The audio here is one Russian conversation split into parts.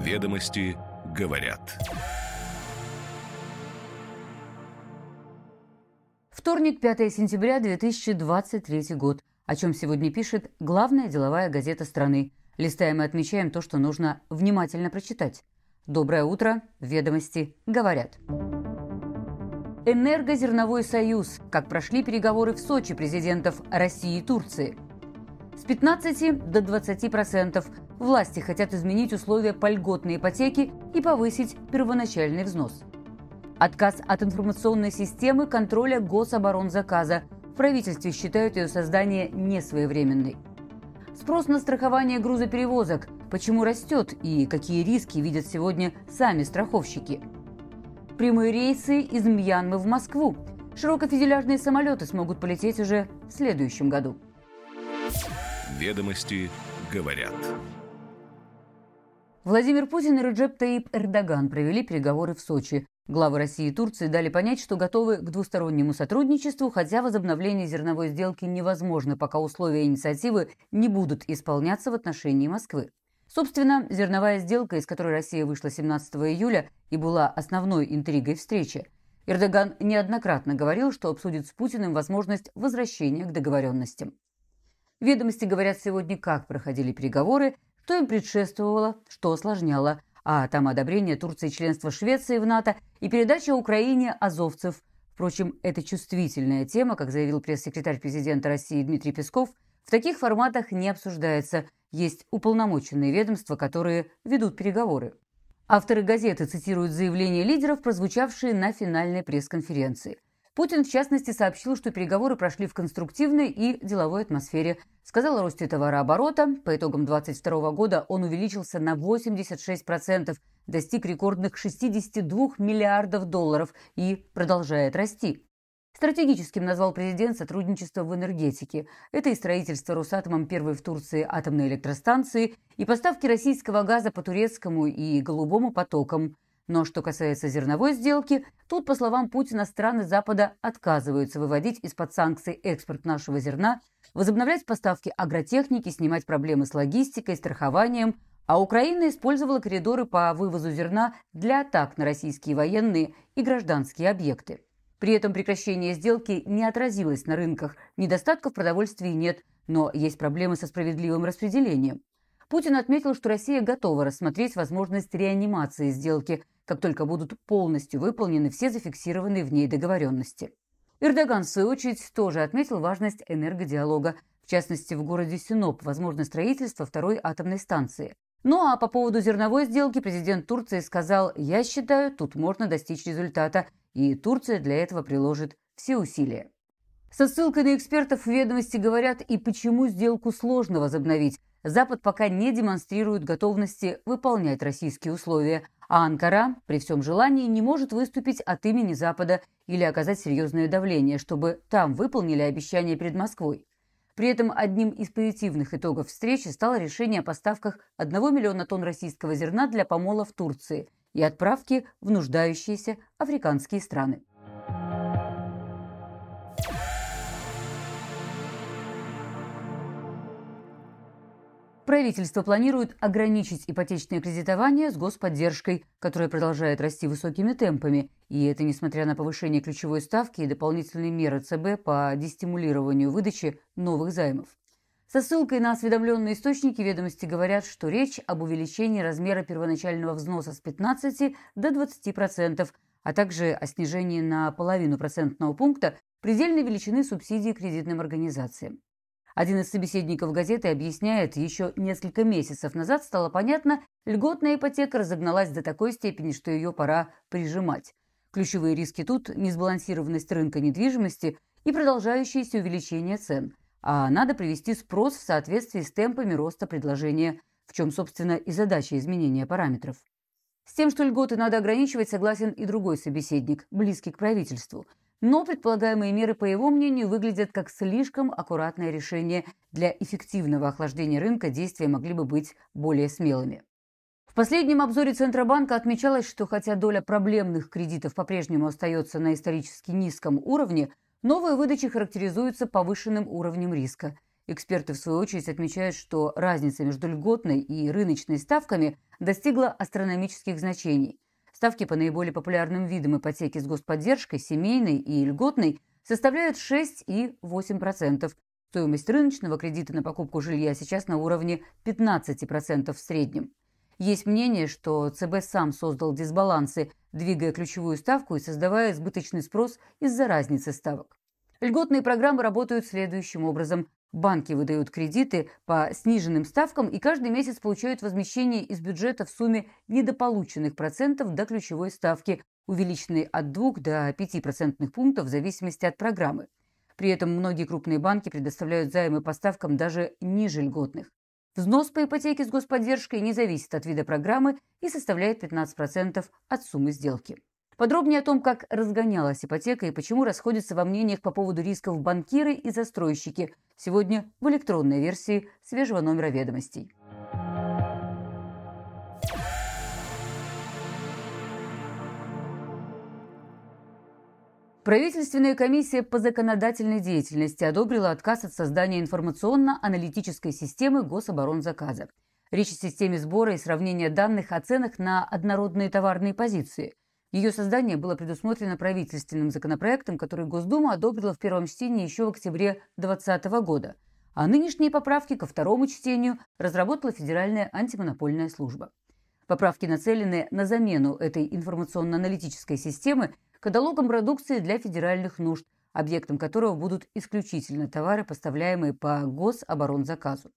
Ведомости говорят. Вторник, 5 сентября 2023 год. О чем сегодня пишет главная деловая газета страны. Листаем и отмечаем то, что нужно внимательно прочитать. Доброе утро. Ведомости говорят. Энергозерновой союз. Как прошли переговоры в Сочи президентов России и Турции. С 15 до 20% власти хотят изменить условия по льготной ипотеке и повысить первоначальный взнос. Отказ от информационной системы контроля гособоронзаказа. В правительстве считают ее создание несвоевременной. Спрос на страхование грузоперевозок. Почему растет и какие риски видят сегодня сами страховщики. Прямые рейсы из Мьянмы в Москву. Широкофюзеляжные самолеты смогут полететь уже в следующем году. Ведомости говорят. Владимир Путин и Реджеп Таип Эрдоган провели переговоры в Сочи. Главы России и Турции дали понять, что готовы к двустороннему сотрудничеству, хотя возобновление зерновой сделки невозможно, пока условия инициативы не будут исполняться в отношении Москвы. Собственно, зерновая сделка, из которой Россия вышла 17 июля и была основной интригой встречи. Эрдоган неоднократно говорил, что обсудит с Путиным возможность возвращения к договоренностям. Ведомости говорят сегодня, как проходили переговоры, что им предшествовало, что осложняло, а там одобрение Турции членства Швеции в НАТО и передача Украине азовцев. Впрочем, это чувствительная тема, как заявил пресс-секретарь президента России Дмитрий Песков, в таких форматах не обсуждается. Есть уполномоченные ведомства, которые ведут переговоры. Авторы газеты цитируют заявления лидеров, прозвучавшие на финальной пресс-конференции – Путин, в частности, сообщил, что переговоры прошли в конструктивной и деловой атмосфере. Сказал о росте товарооборота. По итогам 2022 года он увеличился на 86%, достиг рекордных 62 миллиардов долларов и продолжает расти. Стратегическим назвал президент сотрудничество в энергетике. Это и строительство Росатомом первой в Турции атомной электростанции, и поставки российского газа по турецкому и голубому потокам – но что касается зерновой сделки, тут, по словам Путина, страны Запада отказываются выводить из-под санкций экспорт нашего зерна, возобновлять поставки агротехники, снимать проблемы с логистикой, страхованием, а Украина использовала коридоры по вывозу зерна для атак на российские военные и гражданские объекты. При этом прекращение сделки не отразилось на рынках, недостатков продовольствия нет, но есть проблемы со справедливым распределением. Путин отметил, что Россия готова рассмотреть возможность реанимации сделки, как только будут полностью выполнены все зафиксированные в ней договоренности. Эрдоган, в свою очередь, тоже отметил важность энергодиалога, в частности, в городе Синоп, возможно строительство второй атомной станции. Ну а по поводу зерновой сделки президент Турции сказал, я считаю, тут можно достичь результата, и Турция для этого приложит все усилия. Со ссылкой на экспертов ведомости говорят и почему сделку сложно возобновить. Запад пока не демонстрирует готовности выполнять российские условия, а Анкара при всем желании не может выступить от имени Запада или оказать серьезное давление, чтобы там выполнили обещания перед Москвой. При этом одним из позитивных итогов встречи стало решение о поставках 1 миллиона тонн российского зерна для помола в Турции и отправки в нуждающиеся африканские страны. Правительство планирует ограничить ипотечное кредитование с господдержкой, которая продолжает расти высокими темпами. И это несмотря на повышение ключевой ставки и дополнительные меры ЦБ по дестимулированию выдачи новых займов. Со ссылкой на осведомленные источники ведомости говорят, что речь об увеличении размера первоначального взноса с 15 до 20%, а также о снижении на половину процентного пункта предельной величины субсидий кредитным организациям. Один из собеседников газеты объясняет, еще несколько месяцев назад стало понятно, льготная ипотека разогналась до такой степени, что ее пора прижимать. Ключевые риски тут – несбалансированность рынка недвижимости и продолжающееся увеличение цен. А надо привести спрос в соответствии с темпами роста предложения, в чем, собственно, и задача изменения параметров. С тем, что льготы надо ограничивать, согласен и другой собеседник, близкий к правительству – но предполагаемые меры, по его мнению, выглядят как слишком аккуратное решение. Для эффективного охлаждения рынка действия могли бы быть более смелыми. В последнем обзоре Центробанка отмечалось, что хотя доля проблемных кредитов по-прежнему остается на исторически низком уровне, новые выдачи характеризуются повышенным уровнем риска. Эксперты, в свою очередь, отмечают, что разница между льготной и рыночной ставками достигла астрономических значений. Ставки по наиболее популярным видам ипотеки с господдержкой, семейной и льготной, составляют 6 и 8%. Стоимость рыночного кредита на покупку жилья сейчас на уровне 15% в среднем. Есть мнение, что ЦБ сам создал дисбалансы, двигая ключевую ставку и создавая избыточный спрос из-за разницы ставок. Льготные программы работают следующим образом. Банки выдают кредиты по сниженным ставкам и каждый месяц получают возмещение из бюджета в сумме недополученных процентов до ключевой ставки, увеличенной от 2 до 5 процентных пунктов в зависимости от программы. При этом многие крупные банки предоставляют займы по ставкам даже ниже льготных. Взнос по ипотеке с господдержкой не зависит от вида программы и составляет 15% от суммы сделки. Подробнее о том, как разгонялась ипотека и почему расходятся во мнениях по поводу рисков банкиры и застройщики, сегодня в электронной версии свежего номера ведомостей. Правительственная комиссия по законодательной деятельности одобрила отказ от создания информационно-аналитической системы гособоронзаказа. Речь о системе сбора и сравнения данных о ценах на однородные товарные позиции. Ее создание было предусмотрено правительственным законопроектом, который Госдума одобрила в первом чтении еще в октябре 2020 года. А нынешние поправки ко второму чтению разработала Федеральная антимонопольная служба. Поправки нацелены на замену этой информационно-аналитической системы каталогом продукции для федеральных нужд, объектом которого будут исключительно товары, поставляемые по гособоронзаказу.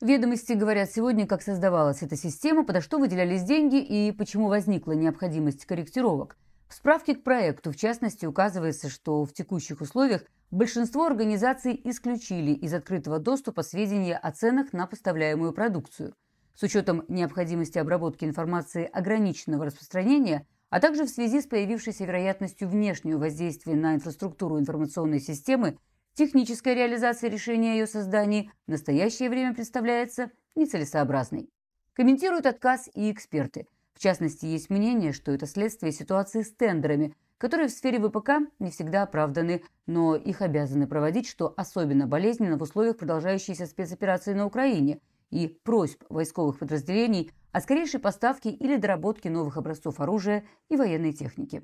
Ведомости говорят сегодня, как создавалась эта система, подо что выделялись деньги и почему возникла необходимость корректировок. В справке к проекту, в частности, указывается, что в текущих условиях большинство организаций исключили из открытого доступа сведения о ценах на поставляемую продукцию. С учетом необходимости обработки информации ограниченного распространения – а также в связи с появившейся вероятностью внешнего воздействия на инфраструктуру информационной системы, техническая реализация решения о ее создании в настоящее время представляется нецелесообразной. Комментируют отказ и эксперты. В частности, есть мнение, что это следствие ситуации с тендерами, которые в сфере ВПК не всегда оправданы, но их обязаны проводить, что особенно болезненно в условиях продолжающейся спецоперации на Украине и просьб войсковых подразделений о скорейшей поставке или доработке новых образцов оружия и военной техники.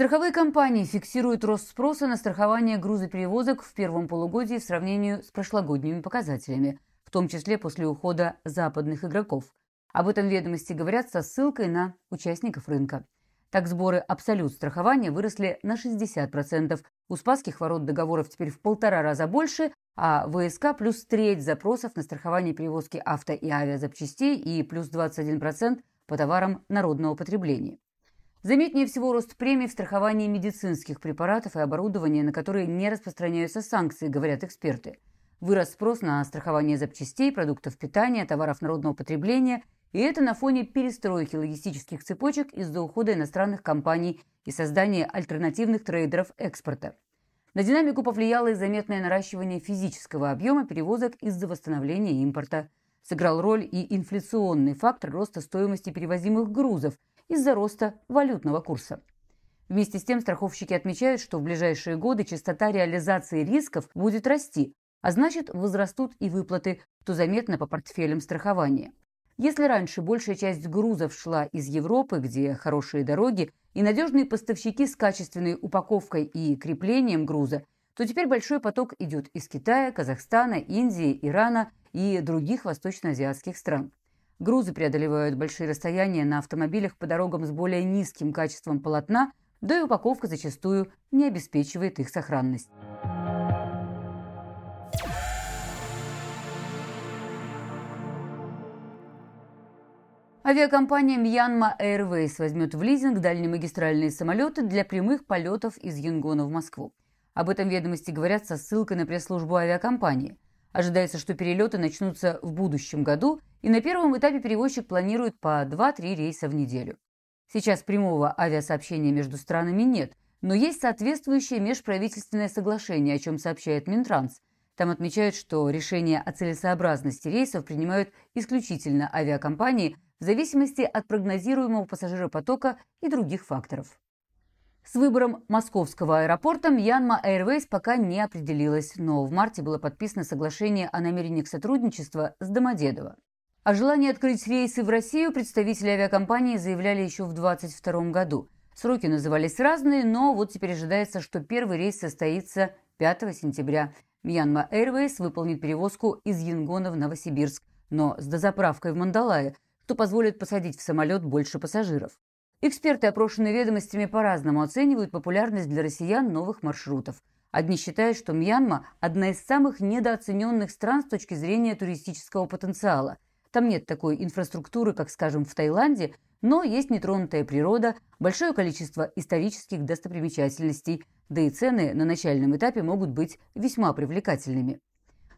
Страховые компании фиксируют рост спроса на страхование грузоперевозок в первом полугодии в сравнении с прошлогодними показателями, в том числе после ухода западных игроков. Об этом ведомости говорят со ссылкой на участников рынка. Так сборы «Абсолют» страхования выросли на 60%. У Спасских ворот договоров теперь в полтора раза больше, а ВСК плюс треть запросов на страхование перевозки авто и авиазапчастей и плюс 21% по товарам народного потребления. Заметнее всего рост премий в страховании медицинских препаратов и оборудования, на которые не распространяются санкции, говорят эксперты. Вырос спрос на страхование запчастей, продуктов питания, товаров народного потребления – и это на фоне перестройки логистических цепочек из-за ухода иностранных компаний и создания альтернативных трейдеров экспорта. На динамику повлияло и заметное наращивание физического объема перевозок из-за восстановления импорта. Сыграл роль и инфляционный фактор роста стоимости перевозимых грузов из-за роста валютного курса. Вместе с тем страховщики отмечают, что в ближайшие годы частота реализации рисков будет расти, а значит возрастут и выплаты, то заметно по портфелям страхования. Если раньше большая часть грузов шла из Европы, где хорошие дороги и надежные поставщики с качественной упаковкой и креплением груза, то теперь большой поток идет из Китая, Казахстана, Индии, Ирана и других восточноазиатских стран. Грузы преодолевают большие расстояния на автомобилях по дорогам с более низким качеством полотна, да и упаковка зачастую не обеспечивает их сохранность. Авиакомпания Myanmar Airways возьмет в лизинг дальнемагистральные самолеты для прямых полетов из Янгона в Москву. Об этом ведомости говорят со ссылкой на пресс-службу авиакомпании. Ожидается, что перелеты начнутся в будущем году, и на первом этапе перевозчик планирует по 2-3 рейса в неделю. Сейчас прямого авиасообщения между странами нет, но есть соответствующее межправительственное соглашение, о чем сообщает Минтранс. Там отмечают, что решение о целесообразности рейсов принимают исключительно авиакомпании – в зависимости от прогнозируемого пассажиропотока и других факторов. С выбором московского аэропорта Мьянма Airways пока не определилась, но в марте было подписано соглашение о намерениях сотрудничества с Домодедово. О желании открыть рейсы в Россию представители авиакомпании заявляли еще в 2022 году. Сроки назывались разные, но вот теперь ожидается, что первый рейс состоится 5 сентября. Мьянма Airways выполнит перевозку из Янгона в Новосибирск, но с дозаправкой в Мандалае, что позволит посадить в самолет больше пассажиров. Эксперты, опрошенные ведомостями, по-разному оценивают популярность для россиян новых маршрутов. Одни считают, что Мьянма – одна из самых недооцененных стран с точки зрения туристического потенциала. Там нет такой инфраструктуры, как, скажем, в Таиланде, но есть нетронутая природа, большое количество исторических достопримечательностей, да и цены на начальном этапе могут быть весьма привлекательными.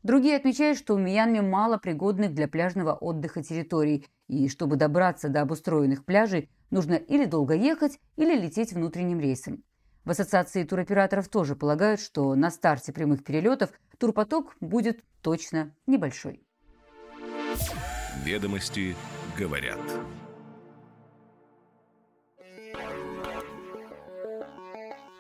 Другие отмечают, что в Мьянме мало пригодных для пляжного отдыха территорий, и чтобы добраться до обустроенных пляжей, нужно или долго ехать, или лететь внутренним рейсом. В ассоциации туроператоров тоже полагают, что на старте прямых перелетов турпоток будет точно небольшой. Ведомости говорят.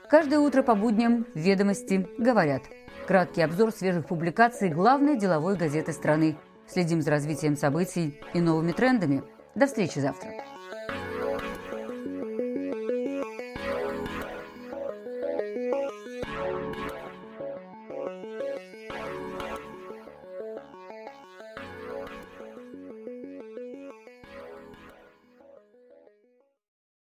Каждое утро по будням «Ведомости» говорят. Краткий обзор свежих публикаций главной деловой газеты страны. Следим за развитием событий и новыми трендами. До встречи завтра.